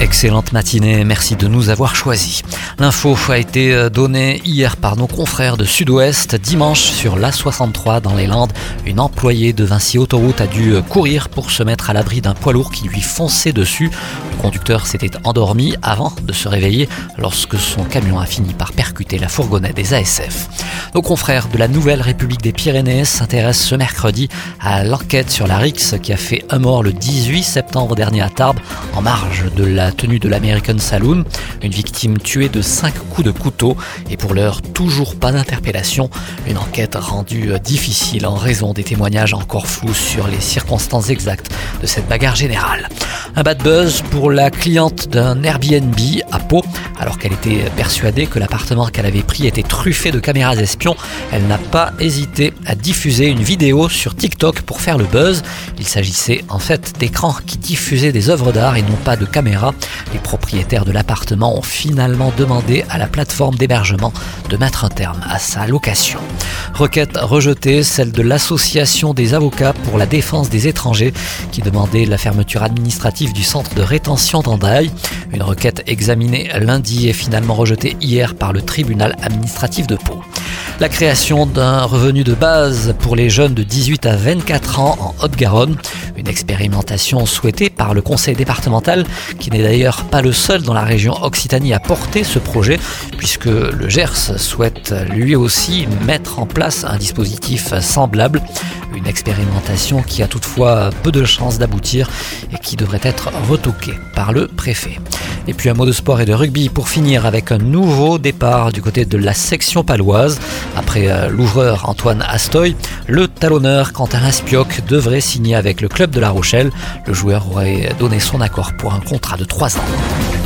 Excellente matinée, merci de nous avoir choisis. L'info a été euh, donnée hier par nos confrères de Sud-Ouest. Dimanche, sur l'A63 dans les Landes, une employée de Vinci Autoroute a dû euh, courir pour se mettre à l'abri d'un poids lourd qui lui fonçait dessus. Le conducteur s'était endormi avant de se réveiller lorsque son camion a fini par percuter la fourgonnette des ASF. Nos confrères de la Nouvelle République des Pyrénées s'intéressent ce mercredi à l'enquête sur la RIX qui a fait un mort le 18 septembre dernier à Tarbes en marge de la tenue de l'American Saloon. Une victime tuée de 5 coups de couteau et pour l'heure toujours pas d'interpellation. Une enquête rendue difficile en raison des témoignages encore flous sur les circonstances exactes de cette bagarre générale. Un bad buzz pour la cliente d'un Airbnb à Pau alors qu'elle était persuadée que l'appartement qu'elle avait pris était truffé de caméras espions. Elle n'a pas hésité à diffuser une vidéo sur TikTok pour faire le buzz. Il s'agissait en fait d'écrans qui diffusaient des œuvres d'art et non pas de caméras. Les propriétaires de l'appartement ont finalement demandé à la plateforme d'hébergement de mettre un terme à sa location. Requête rejetée, celle de l'Association des avocats pour la défense des étrangers qui demandait la fermeture administrative du centre de rétention d'Andaille. Une requête examinée lundi est finalement rejetée hier par le tribunal administratif de Pau la création d'un revenu de base pour les jeunes de 18 à 24 ans en Haute-Garonne. Une expérimentation souhaitée par le conseil départemental, qui n'est d'ailleurs pas le seul dans la région Occitanie à porter ce projet, puisque le Gers souhaite lui aussi mettre en place un dispositif semblable. Une expérimentation qui a toutefois peu de chances d'aboutir et qui devrait être retoquée par le préfet. Et puis un mot de sport et de rugby pour finir avec un nouveau départ du côté de la section paloise. Après euh, l'ouvreur Antoine Astoy, le talonneur Quentin Aspioc devrait signer avec le club de La Rochelle. Le joueur aurait donné son accord pour un contrat de 3 ans.